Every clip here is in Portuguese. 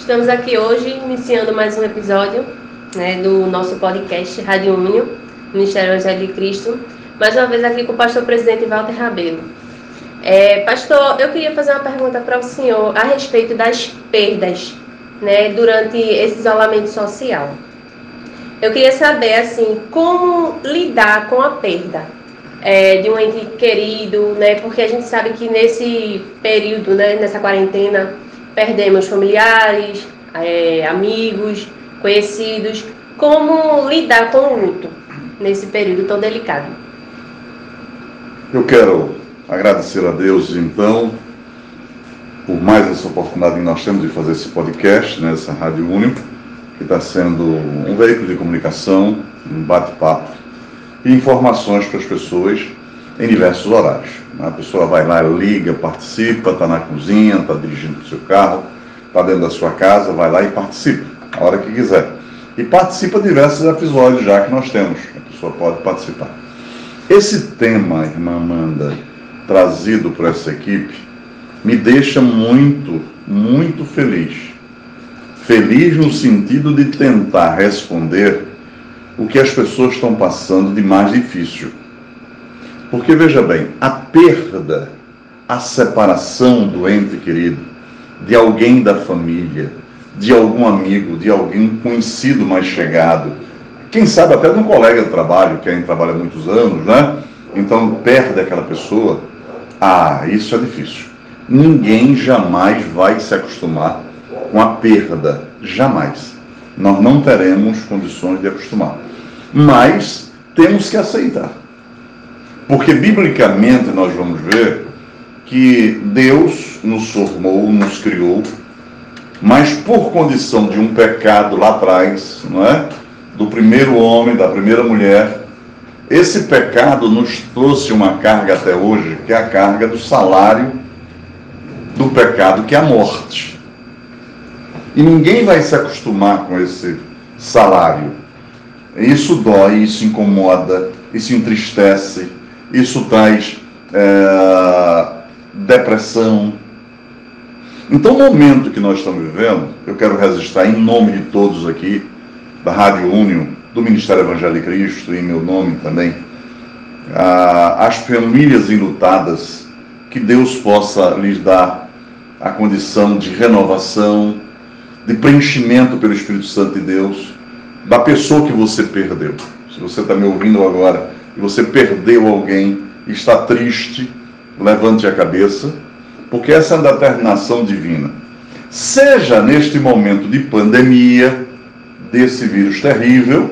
Estamos aqui hoje iniciando mais um episódio né, do nosso podcast Rádio Unio, Ministério Evangelho de Cristo. Mais uma vez aqui com o pastor presidente Walter Rabelo. É, pastor, eu queria fazer uma pergunta para o senhor a respeito das perdas né, durante esse isolamento social. Eu queria saber assim como lidar com a perda é, de um ente querido, né? Porque a gente sabe que nesse período, né, nessa quarentena, perdemos familiares, é, amigos, conhecidos. Como lidar com o luto nesse período tão delicado? Eu quero agradecer a Deus, então, por mais essa oportunidade que nós temos de fazer esse podcast, nessa Rádio Único, que está sendo um veículo de comunicação, um bate-papo e informações para as pessoas em diversos horários. A pessoa vai lá, liga, participa, está na cozinha, está dirigindo o seu carro, está dentro da sua casa, vai lá e participa, a hora que quiser. E participa de diversos episódios já que nós temos, a pessoa pode participar. Esse tema, irmã Amanda, trazido por essa equipe, me deixa muito, muito feliz. Feliz no sentido de tentar responder o que as pessoas estão passando de mais difícil. Porque veja bem, a perda, a separação do ente querido, de alguém da família, de algum amigo, de alguém conhecido mais chegado, quem sabe até de um colega de trabalho, que ainda trabalha há muitos anos, né? Então perde aquela pessoa. Ah, isso é difícil. Ninguém jamais vai se acostumar com a perda. Jamais. Nós não teremos condições de acostumar mas temos que aceitar. Porque biblicamente nós vamos ver que Deus nos formou, nos criou, mas por condição de um pecado lá atrás, não é? Do primeiro homem, da primeira mulher, esse pecado nos trouxe uma carga até hoje, que é a carga do salário do pecado, que é a morte. E ninguém vai se acostumar com esse salário. Isso dói, isso incomoda, isso entristece, isso traz é, depressão. Então, no momento que nós estamos vivendo, eu quero registrar em nome de todos aqui, da Rádio Únion, do Ministério Evangelho Cristo, em meu nome também, as famílias enlutadas, que Deus possa lhes dar a condição de renovação, de preenchimento pelo Espírito Santo de Deus, da pessoa que você perdeu. Se você está me ouvindo agora e você perdeu alguém, está triste, levante a cabeça, porque essa é a determinação divina. Seja neste momento de pandemia, desse vírus terrível,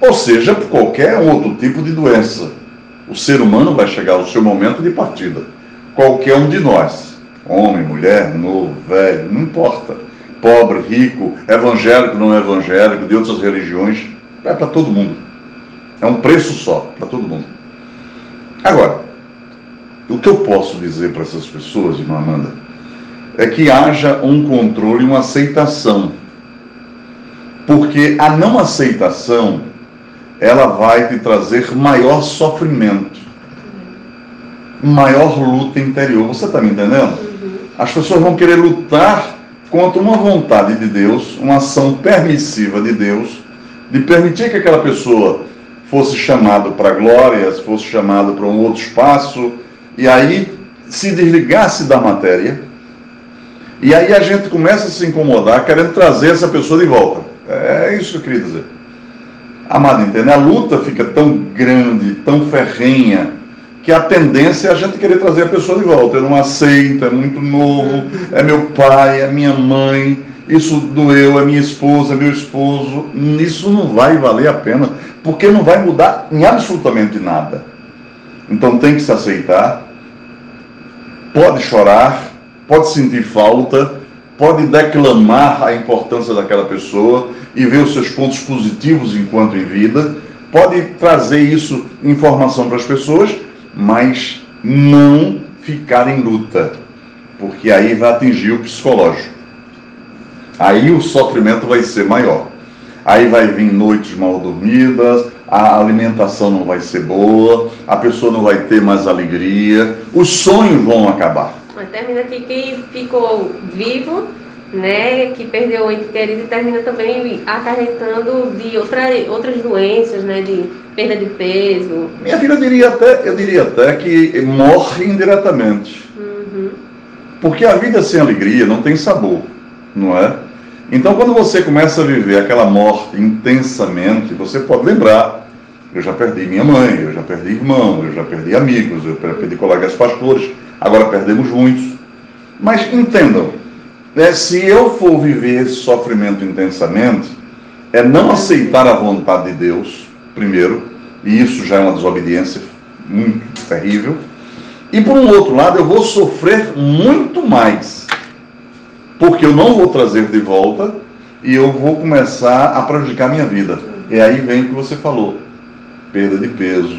ou seja por qualquer outro tipo de doença. O ser humano vai chegar ao seu momento de partida. Qualquer um de nós, homem, mulher, novo, velho, não importa pobre, rico, evangélico, não evangélico, de outras religiões, é para todo mundo. É um preço só para todo mundo. Agora, o que eu posso dizer para essas pessoas, irmã Amanda, é que haja um controle, uma aceitação. Porque a não aceitação, ela vai te trazer maior sofrimento, maior luta interior. Você está me entendendo? As pessoas vão querer lutar contra uma vontade de Deus, uma ação permissiva de Deus, de permitir que aquela pessoa fosse chamado para a glória, fosse chamado para um outro espaço, e aí se desligasse da matéria, e aí a gente começa a se incomodar querendo trazer essa pessoa de volta. É isso que eu queria dizer. Amado, entende? A luta fica tão grande, tão ferrenha, que a tendência é a gente querer trazer a pessoa de volta. Eu não aceito, é muito novo, é meu pai, é minha mãe, isso doeu, é minha esposa, é meu esposo. Isso não vai valer a pena, porque não vai mudar em absolutamente nada. Então tem que se aceitar, pode chorar, pode sentir falta, pode declamar a importância daquela pessoa e ver os seus pontos positivos enquanto em vida, pode trazer isso informação para as pessoas mas não ficar em luta, porque aí vai atingir o psicológico. Aí o sofrimento vai ser maior. Aí vai vir noites mal dormidas, a alimentação não vai ser boa, a pessoa não vai ter mais alegria, os sonhos vão acabar. Mas termina aqui que ficou vivo né, que perdeu o ente querido e termina também acarretando de outra, outras doenças, né, de perda de peso. Minha filha, eu diria até, eu diria até que morre indiretamente. Uhum. Porque a vida sem alegria não tem sabor, não é? Então, quando você começa a viver aquela morte intensamente, você pode lembrar: eu já perdi minha mãe, eu já perdi irmão, eu já perdi amigos, eu perdi colegas pastores, agora perdemos muitos. Mas entendam, né, se eu for viver esse sofrimento intensamente, é não aceitar a vontade de Deus, primeiro, e isso já é uma desobediência muito terrível. E por um outro lado, eu vou sofrer muito mais, porque eu não vou trazer de volta e eu vou começar a prejudicar a minha vida. E aí vem o que você falou: perda de peso,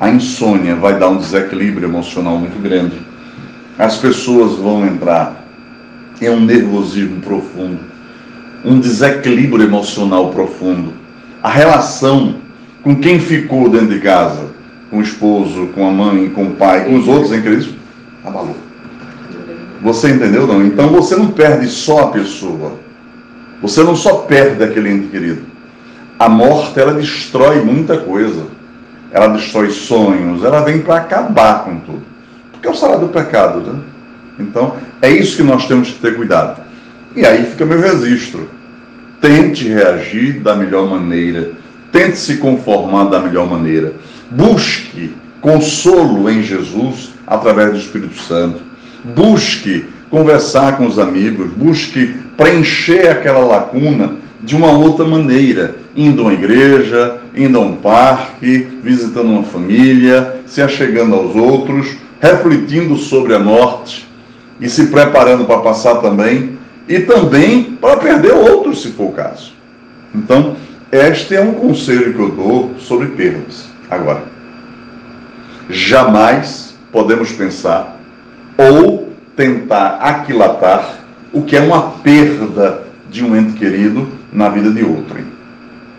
a insônia vai dar um desequilíbrio emocional muito grande. As pessoas vão entrar é um nervosismo profundo, um desequilíbrio emocional profundo. A relação com quem ficou dentro de casa, com o esposo, com a mãe, com o pai, com os outros em Cristo, abalou. Você entendeu não? Então você não perde só a pessoa. Você não só perde aquele ente querido. A morte, ela destrói muita coisa. Ela destrói sonhos, ela vem para acabar com tudo. Porque é o salário do pecado, né? Então, é isso que nós temos que ter cuidado. E aí fica meu registro. Tente reagir da melhor maneira. Tente se conformar da melhor maneira. Busque consolo em Jesus através do Espírito Santo. Busque conversar com os amigos. Busque preencher aquela lacuna de uma outra maneira, indo a uma igreja, indo a um parque, visitando uma família, se achegando aos outros, refletindo sobre a morte, e se preparando para passar também, e também para perder outros, se for o caso. Então, este é um conselho que eu dou sobre perdas. Agora, jamais podemos pensar ou tentar aquilatar o que é uma perda de um ente querido na vida de outro.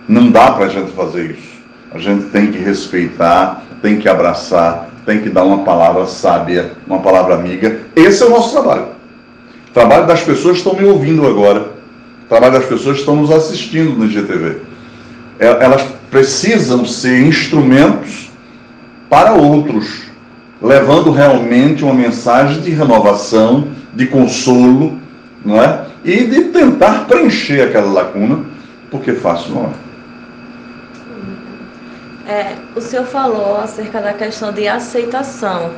Não dá para a gente fazer isso. A gente tem que respeitar, tem que abraçar, tem que dar uma palavra sábia, uma palavra amiga. Esse é o nosso trabalho. O trabalho das pessoas que estão me ouvindo agora. O trabalho das pessoas que estão nos assistindo no IGTV. É, elas precisam ser instrumentos para outros, levando realmente uma mensagem de renovação, de consolo, não é? E de tentar preencher aquela lacuna, porque fácil não é. É, o senhor falou acerca da questão de aceitação.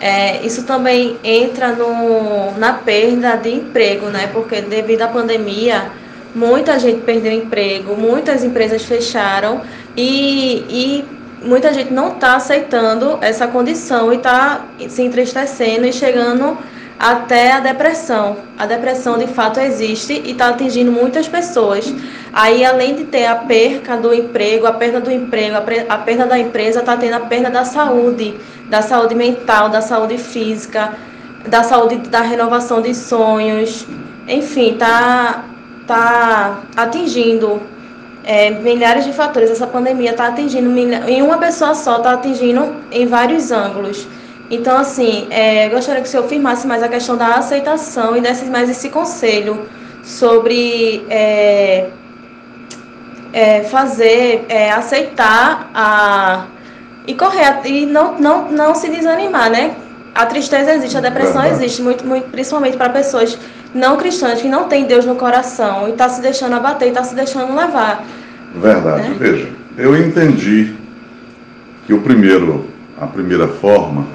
É, isso também entra no, na perda de emprego, né? Porque devido à pandemia, muita gente perdeu emprego, muitas empresas fecharam e, e muita gente não está aceitando essa condição e está se entristecendo e chegando até a depressão. A depressão de fato existe e está atingindo muitas pessoas. Aí, além de ter a perca do emprego, a perda do emprego, a perda da empresa, está tendo a perda da saúde, da saúde mental, da saúde física, da saúde da renovação de sonhos. Enfim, está tá atingindo é, milhares de fatores. Essa pandemia está atingindo, em uma pessoa só, está atingindo em vários ângulos. Então, assim, é, gostaria que o senhor firmasse mais a questão da aceitação e desse mais esse conselho sobre é, é, fazer, é, aceitar a, e correr, e não, não, não se desanimar, né? A tristeza existe, a depressão Verdade. existe, muito, muito, principalmente para pessoas não cristãs que não têm Deus no coração e está se deixando abater, está se deixando levar. Verdade. Né? Veja, eu entendi que o primeiro, a primeira forma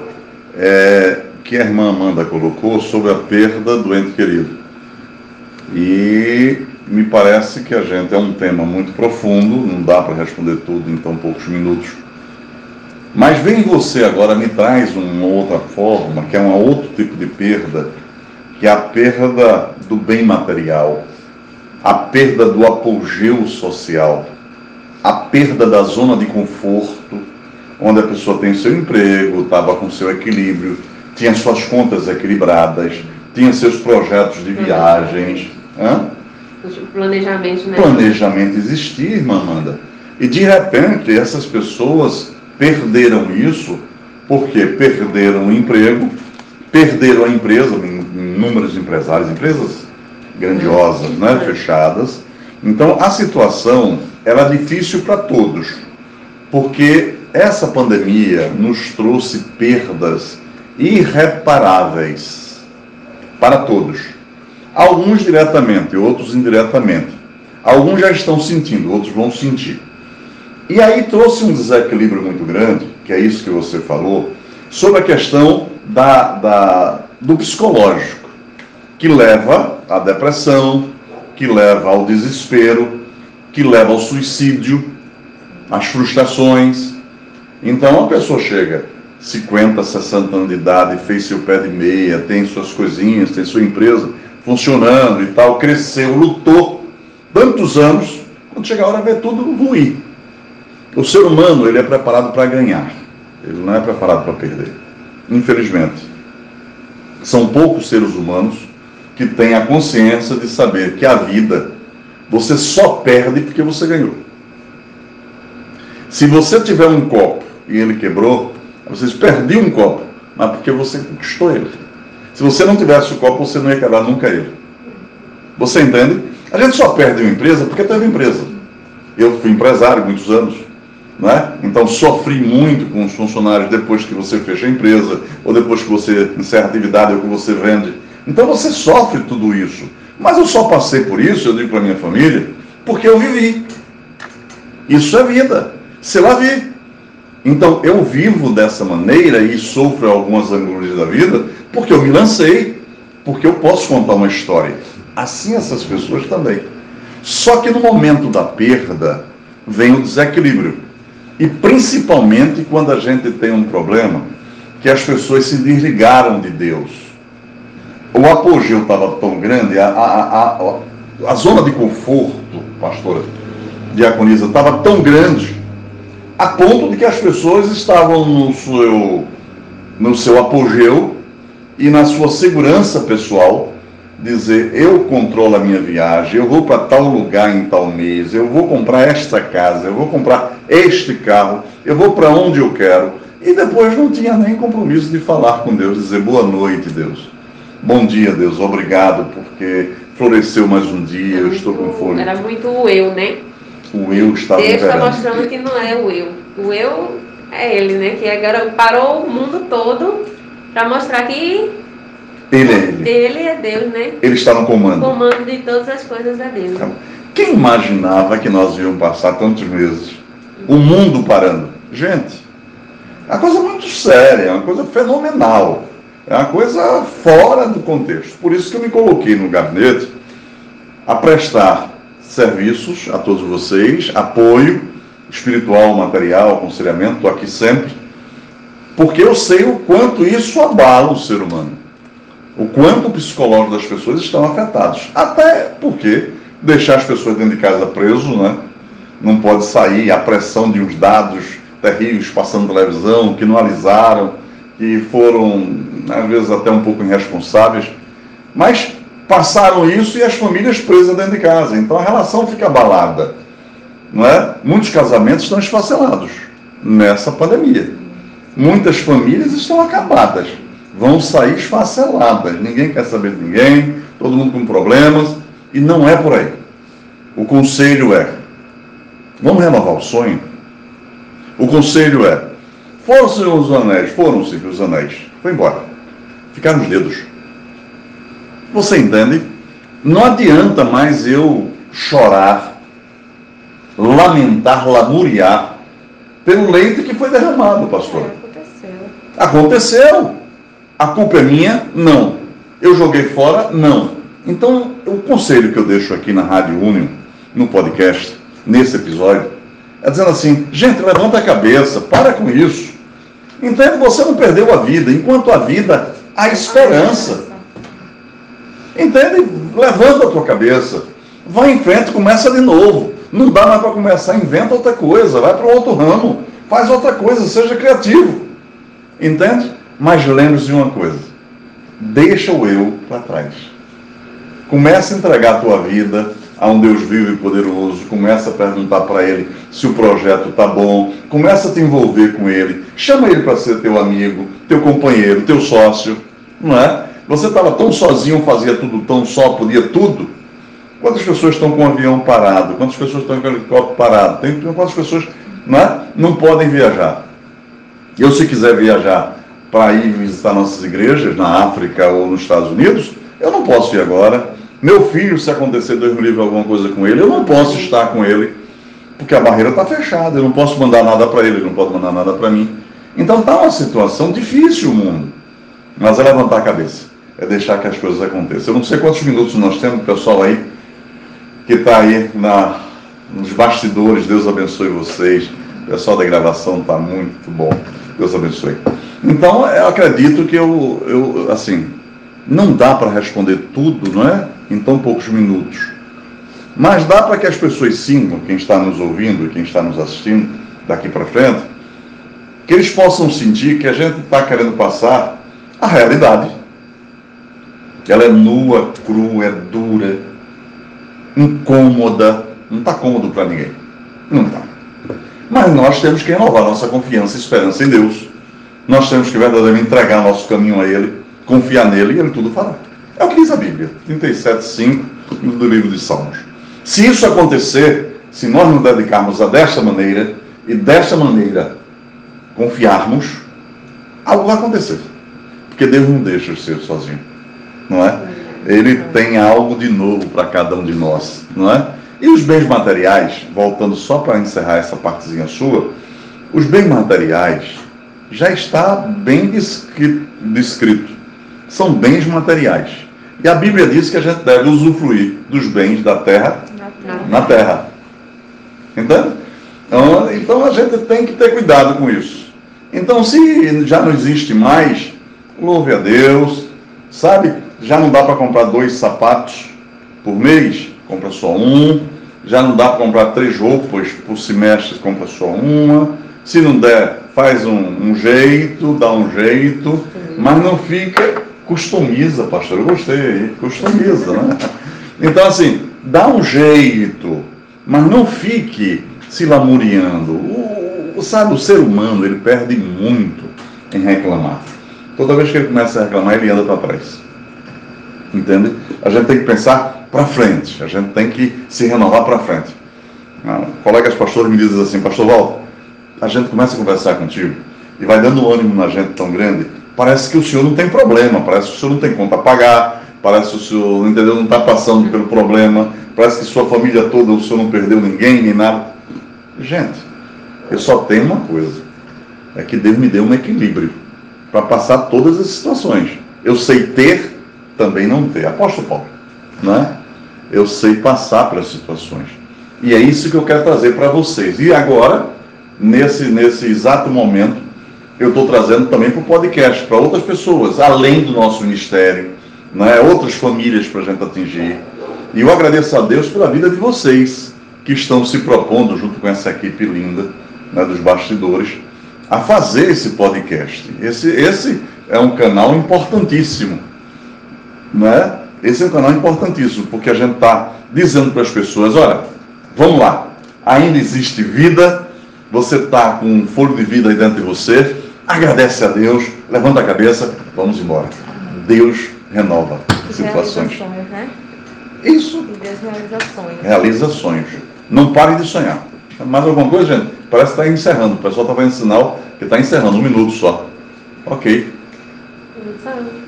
é, que a irmã Amanda colocou sobre a perda do ente querido. E me parece que a gente é um tema muito profundo, não dá para responder tudo em tão poucos minutos. Mas vem você agora, me traz uma outra forma, que é um outro tipo de perda, que é a perda do bem material, a perda do apogeu social, a perda da zona de conforto, onde a pessoa tem seu emprego, estava com seu equilíbrio, tinha suas contas equilibradas, tinha seus projetos de viagens. Hã? Planejamento, né? Planejamento existia, irmã Amanda. E de repente essas pessoas perderam isso porque perderam o emprego, perderam a empresa, inúmeros empresários, empresas grandiosas, né, fechadas. Então a situação era difícil para todos, porque essa pandemia nos trouxe perdas irreparáveis para todos. Alguns diretamente, outros indiretamente. Alguns já estão sentindo, outros vão sentir. E aí trouxe um desequilíbrio muito grande, que é isso que você falou, sobre a questão da, da, do psicológico, que leva à depressão, que leva ao desespero, que leva ao suicídio, às frustrações. Então a pessoa chega 50, 60 anos de idade, fez seu pé de meia, tem suas coisinhas, tem sua empresa funcionando e tal, cresceu, lutou tantos anos, quando chega a hora vê tudo ruim. O ser humano, ele é preparado para ganhar, ele não é preparado para perder. Infelizmente. São poucos seres humanos que têm a consciência de saber que a vida você só perde porque você ganhou. Se você tiver um copo e ele quebrou, vocês perderam um copo, mas porque você conquistou ele. Se você não tivesse o copo, você não ia quebrar nunca ele. Você entende? A gente só perde uma empresa porque teve empresa. Eu fui empresário muitos anos. Né? Então sofri muito com os funcionários depois que você fecha a empresa, ou depois que você encerra a atividade ou que você vende. Então você sofre tudo isso. Mas eu só passei por isso, eu digo para minha família, porque eu vivi. Isso é vida. Se lá vi. Então eu vivo dessa maneira e sofro algumas angústias da vida porque eu me lancei, porque eu posso contar uma história. Assim essas pessoas também. Só que no momento da perda vem o desequilíbrio. E principalmente quando a gente tem um problema que as pessoas se desligaram de Deus. O apogeu estava tão grande, a, a, a, a, zona de conforto, pastora Diaconisa, estava tão grande a ponto de que as pessoas estavam no seu, no seu apogeu e na sua segurança pessoal, dizer: eu controlo a minha viagem, eu vou para tal lugar em tal mês, eu vou comprar esta casa, eu vou comprar este carro, eu vou para onde eu quero. E depois não tinha nem compromisso de falar com Deus, dizer boa noite, Deus. Bom dia, Deus, obrigado, porque floresceu mais um dia, eu estou com fome. Era muito o eu, né? o eu estava Deus está mostrando que não é o eu. O eu é ele, né? Que agora parou o mundo todo para mostrar que ele é ele. Ele é Deus, né? Ele está no comando. O comando de todas as coisas é Deus. Tá Quem imaginava que nós íamos passar tantos meses? O mundo parando. Gente, é uma coisa muito séria, é uma coisa fenomenal. É uma coisa fora do contexto. Por isso que eu me coloquei no gabinete a prestar serviços a todos vocês, apoio espiritual, material, aconselhamento, estou aqui sempre, porque eu sei o quanto isso abala o ser humano, o quanto o psicológico das pessoas estão afetados. Até porque deixar as pessoas dentro de casa preso, né? Não pode sair, a pressão de uns dados terríveis passando televisão, que não alisaram, que foram, às vezes, até um pouco irresponsáveis. Mas passaram isso e as famílias presas dentro de casa. Então a relação fica abalada. Não é? Muitos casamentos estão esfacelados nessa pandemia. Muitas famílias estão acabadas. Vão sair esfaceladas. Ninguém quer saber de ninguém, todo mundo com problemas. E não é por aí. O conselho é: vamos renovar o sonho? O conselho é: foram os anéis, foram-se os anéis, foi embora. Ficaram os dedos. Você entende? Não adianta mais eu chorar, lamentar, lamuriar pelo leite que foi derramado, pastor. É, aconteceu. Aconteceu. A culpa é minha? Não. Eu joguei fora? Não. Então, o conselho que eu deixo aqui na Rádio Union, no podcast, nesse episódio, é dizendo assim: gente, levanta a cabeça, para com isso. Entende? Você não perdeu a vida. Enquanto a vida, há esperança. Entende? Levanta a tua cabeça. Vai em frente, começa de novo. Não dá mais para começar, inventa outra coisa, vai para outro ramo, faz outra coisa, seja criativo. Entende? Mas lembre-se de uma coisa: deixa o eu para trás. Começa a entregar a tua vida a um Deus vivo e poderoso. Começa a perguntar para Ele se o projeto está bom. Começa a te envolver com Ele. Chama Ele para ser teu amigo, teu companheiro, teu sócio. Não é? Você estava tão sozinho, fazia tudo tão só, podia tudo. Quantas pessoas estão com o avião parado? Quantas pessoas estão com o helicóptero parado? Tem, quantas pessoas não, é? não podem viajar? Eu, se quiser viajar para ir visitar nossas igrejas na África ou nos Estados Unidos, eu não posso ir agora. Meu filho, se acontecer Deus me livre alguma coisa com ele, eu não posso estar com ele, porque a barreira está fechada. Eu não posso mandar nada para ele, ele não pode mandar nada para mim. Então está uma situação difícil o mundo. Mas é levantar a cabeça, é deixar que as coisas aconteçam. Eu não sei quantos minutos nós temos, pessoal aí, que está aí na, nos bastidores. Deus abençoe vocês. O pessoal da gravação está muito bom. Deus abençoe. Então, eu acredito que eu, eu assim, não dá para responder tudo, não é? Em tão poucos minutos. Mas dá para que as pessoas sintam, quem está nos ouvindo e quem está nos assistindo daqui para frente, que eles possam sentir que a gente está querendo passar a realidade. Ela é nua, crua, é dura, incômoda. Não está cômodo para ninguém. Não está. Mas nós temos que renovar nossa confiança e esperança em Deus. Nós temos que verdadeiramente entregar nosso caminho a Ele, confiar nele e Ele tudo fará. É o que diz a Bíblia, 37,5 do livro de Salmos. Se isso acontecer, se nós nos dedicarmos a desta maneira e desta maneira confiarmos, algo vai acontecer. Porque Deus não deixa ser sozinho, não é? Ele tem algo de novo para cada um de nós, não é? E os bens materiais, voltando só para encerrar essa partezinha sua, os bens materiais já está bem descrito. São bens materiais. E a Bíblia diz que a gente deve usufruir dos bens da terra na terra. Entende? Então, então a gente tem que ter cuidado com isso. Então, se já não existe mais, louve a Deus, sabe? Já não dá para comprar dois sapatos por mês, compra só um. Já não dá para comprar três roupas por semestre, compra só uma. Se não der, faz um, um jeito, dá um jeito, mas não fica, customiza, pastor. Eu gostei, customiza, né? Então, assim, dá um jeito, mas não fique se lamuriando. O, o, sabe, o ser humano, ele perde muito em reclamar. Toda vez que ele começa a reclamar, ele anda para trás. Entende? A gente tem que pensar para frente, a gente tem que se renovar para frente. Ah, colegas pastores me dizem assim, pastor Walter, a gente começa a conversar contigo e vai dando ânimo na gente tão grande, parece que o senhor não tem problema, parece que o senhor não tem conta a pagar, parece que o senhor, entendeu, não está passando pelo problema, parece que sua família toda, o senhor não perdeu ninguém, nem nada. Gente, eu só tenho uma coisa, é que Deus me deu um equilíbrio para passar todas as situações. Eu sei ter, também não ter. Apóstolo Paulo, né? Eu sei passar pelas situações. E é isso que eu quero trazer para vocês. E agora, nesse, nesse exato momento, eu estou trazendo também para o podcast, para outras pessoas, além do nosso ministério, né? outras famílias para a gente atingir. E eu agradeço a Deus pela vida de vocês que estão se propondo, junto com essa equipe linda né, dos bastidores, a fazer esse podcast. Esse, esse é um canal importantíssimo. Né? Esse é um canal importantíssimo, porque a gente está dizendo para as pessoas: olha, vamos lá, ainda existe vida, você está com um fôlego de vida aí dentro de você, agradece a Deus, levanta a cabeça, vamos embora. Deus renova situações. Né? Isso. E Deus realiza sonhos. Realiza sonhos. Não pare de sonhar. Mais alguma coisa, gente? Parece que está encerrando. O pessoal está fazendo sinal que está encerrando. Um minuto só. Ok.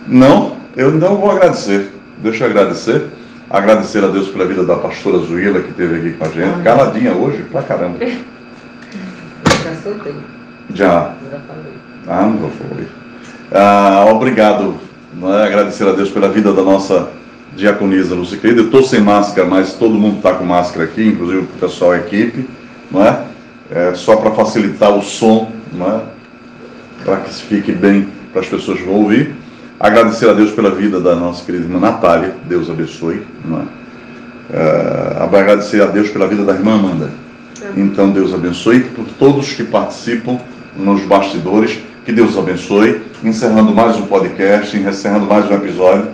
Não? Eu não vou agradecer. Deixa eu agradecer. Agradecer a Deus pela vida da pastora Zuila, que esteve aqui com a gente. Caladinha hoje, pra caramba. Já soltei. Já. Já falei. Ah, não foi. Ah, obrigado. Né? Agradecer a Deus pela vida da nossa diaconisa Lúcia querida. Eu estou sem máscara, mas todo mundo está com máscara aqui, inclusive o pessoal a equipe. Não é? é só para facilitar o som, não é? para que se fique bem para as pessoas que vão ouvir. Agradecer a Deus pela vida da nossa querida irmã Natália, Deus abençoe. Não é? É, agradecer a Deus pela vida da irmã Amanda. Então, Deus abençoe todos que participam nos bastidores. Que Deus abençoe. Encerrando mais um podcast, encerrando mais um episódio.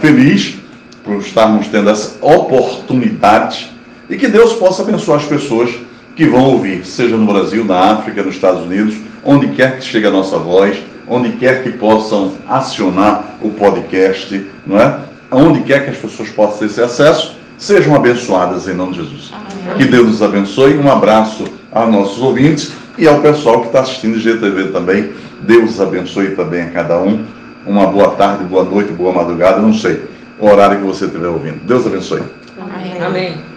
Feliz por estarmos tendo essa oportunidade e que Deus possa abençoar as pessoas que vão ouvir, seja no Brasil, na África, nos Estados Unidos, onde quer que chegue a nossa voz, onde quer que possam acionar o podcast, não é? Onde quer que as pessoas possam ter esse acesso, sejam abençoadas em nome de Jesus. Amém. Que Deus nos abençoe. Um abraço aos nossos ouvintes e ao pessoal que está assistindo GTV também. Deus abençoe também a cada um. Uma boa tarde, boa noite, boa madrugada, não sei o horário que você estiver ouvindo. Deus abençoe. Amém. Amém.